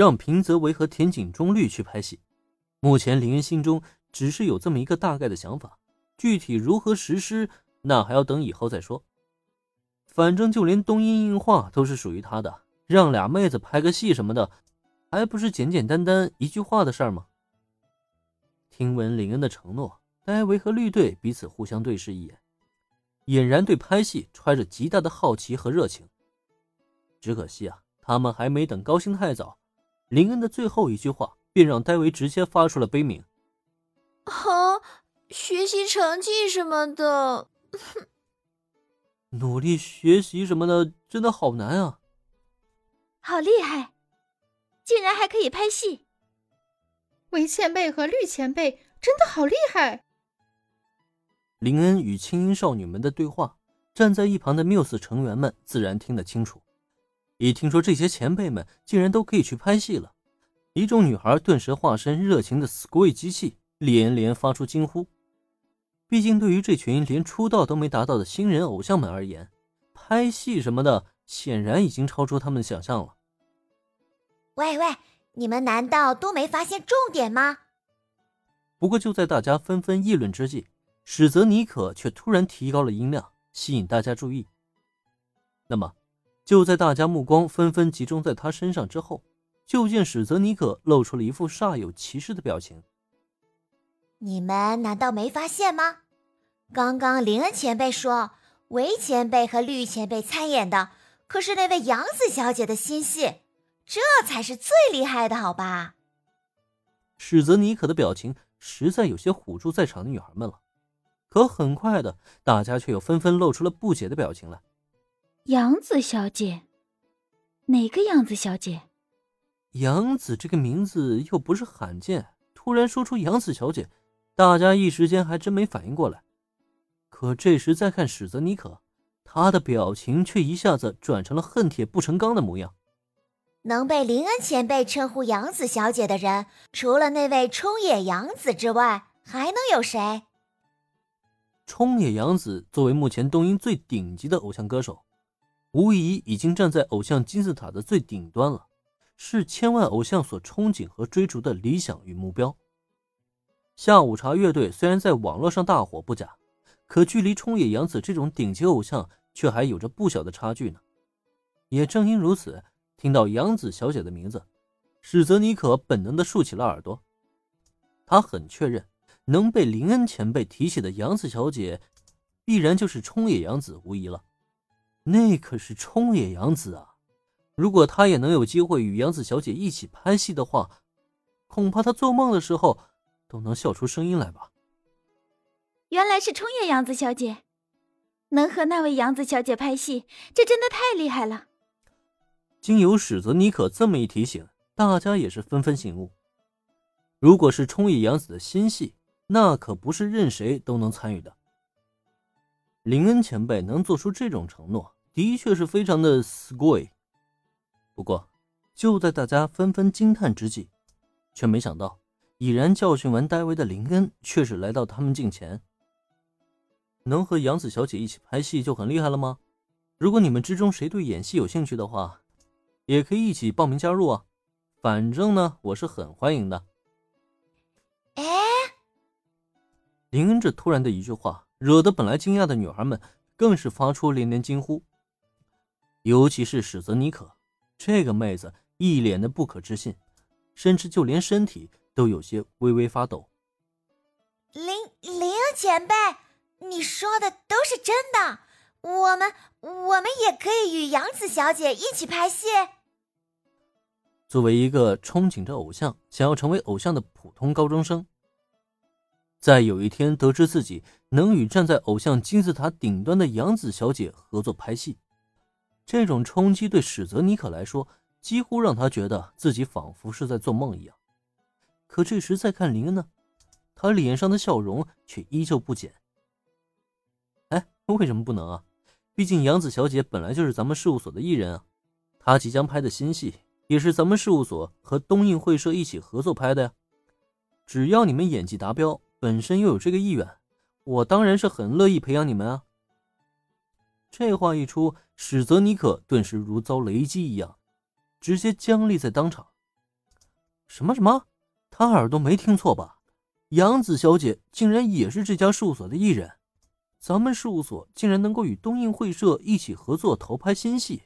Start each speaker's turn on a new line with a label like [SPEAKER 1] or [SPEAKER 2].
[SPEAKER 1] 让平泽唯和田井中律去拍戏。目前林恩心中只是有这么一个大概的想法，具体如何实施，那还要等以后再说。反正就连东映映画都是属于他的，让俩妹子拍个戏什么的，还不是简简单单一句话的事儿吗？听闻林恩的承诺，戴维和绿队彼此互相对视一眼，俨然对拍戏揣着极大的好奇和热情。只可惜啊，他们还没等高兴太早，林恩的最后一句话。便让戴维直接发出了悲鸣。
[SPEAKER 2] 啊，学习成绩什么的，
[SPEAKER 1] 努力学习什么的，真的好难啊！
[SPEAKER 3] 好厉害，竟然还可以拍戏！
[SPEAKER 4] 韦前辈和绿前辈真的好厉害。
[SPEAKER 1] 林恩与青音少女们的对话，站在一旁的缪斯成员们自然听得清楚。一听说这些前辈们竟然都可以去拍戏了。一众女孩顿时化身热情的 Squee 机器，连连发出惊呼。毕竟，对于这群连出道都没达到的新人偶像们而言，拍戏什么的显然已经超出他们的想象了。
[SPEAKER 5] 喂喂，你们难道都没发现重点吗？
[SPEAKER 1] 不过，就在大家纷纷议论之际，史泽尼可却突然提高了音量，吸引大家注意。那么，就在大家目光纷纷集中在他身上之后。就见史泽尼可露出了一副煞有其事的表情。
[SPEAKER 5] 你们难道没发现吗？刚刚林恩前辈说，韦前辈和绿前辈参演的可是那位杨子小姐的新戏，这才是最厉害的，好吧？
[SPEAKER 1] 史泽尼可的表情实在有些唬住在场的女孩们了。可很快的，大家却又纷纷露出了不解的表情来。
[SPEAKER 3] 杨子小姐？哪个杨子小姐？
[SPEAKER 1] 杨子这个名字又不是罕见，突然说出杨子小姐，大家一时间还真没反应过来。可这时再看史泽尼可，他的表情却一下子转成了恨铁不成钢的模样。
[SPEAKER 5] 能被林恩前辈称呼杨子小姐的人，除了那位冲野杨子之外，还能有谁？
[SPEAKER 1] 冲野洋子作为目前东音最顶级的偶像歌手，无疑已经站在偶像金字塔的最顶端了。是千万偶像所憧憬和追逐的理想与目标。下午茶乐队虽然在网络上大火不假，可距离冲野洋子这种顶级偶像却还有着不小的差距呢。也正因如此，听到杨子小姐的名字，史泽尼可本能的竖起了耳朵。他很确认，能被林恩前辈提起的杨子小姐，必然就是冲野洋子无疑了。那可是冲野洋子啊！如果他也能有机会与杨子小姐一起拍戏的话，恐怕他做梦的时候都能笑出声音来吧。
[SPEAKER 3] 原来是冲野洋子小姐，能和那位杨子小姐拍戏，这真的太厉害了。
[SPEAKER 1] 经由史泽尼可这么一提醒，大家也是纷纷醒悟。如果是冲野洋子的新戏，那可不是任谁都能参与的。林恩前辈能做出这种承诺，的确是非常的 u e 不过，就在大家纷纷惊叹之际，却没想到，已然教训完戴维的林恩却是来到他们近前。能和杨子小姐一起拍戏就很厉害了吗？如果你们之中谁对演戏有兴趣的话，也可以一起报名加入啊！反正呢，我是很欢迎的。
[SPEAKER 5] 哎，
[SPEAKER 1] 林恩这突然的一句话，惹得本来惊讶的女孩们更是发出连连惊呼，尤其是史泽尼可。这个妹子一脸的不可置信，甚至就连身体都有些微微发抖。
[SPEAKER 5] 林林前辈，你说的都是真的？我们我们也可以与杨子小姐一起拍戏？
[SPEAKER 1] 作为一个憧憬着偶像、想要成为偶像的普通高中生，在有一天得知自己能与站在偶像金字塔顶端的杨子小姐合作拍戏。这种冲击对史泽尼可来说，几乎让他觉得自己仿佛是在做梦一样。可这时再看林恩呢，他脸上的笑容却依旧不减。哎，为什么不能啊？毕竟杨子小姐本来就是咱们事务所的艺人啊，她即将拍的新戏也是咱们事务所和东映会社一起合作拍的呀。只要你们演技达标，本身又有这个意愿，我当然是很乐意培养你们啊。这话一出，史泽尼可顿时如遭雷击一样，直接僵立在当场。什么什么？他耳朵没听错吧？杨子小姐竟然也是这家事务所的艺人，咱们事务所竟然能够与东映会社一起合作投拍新戏，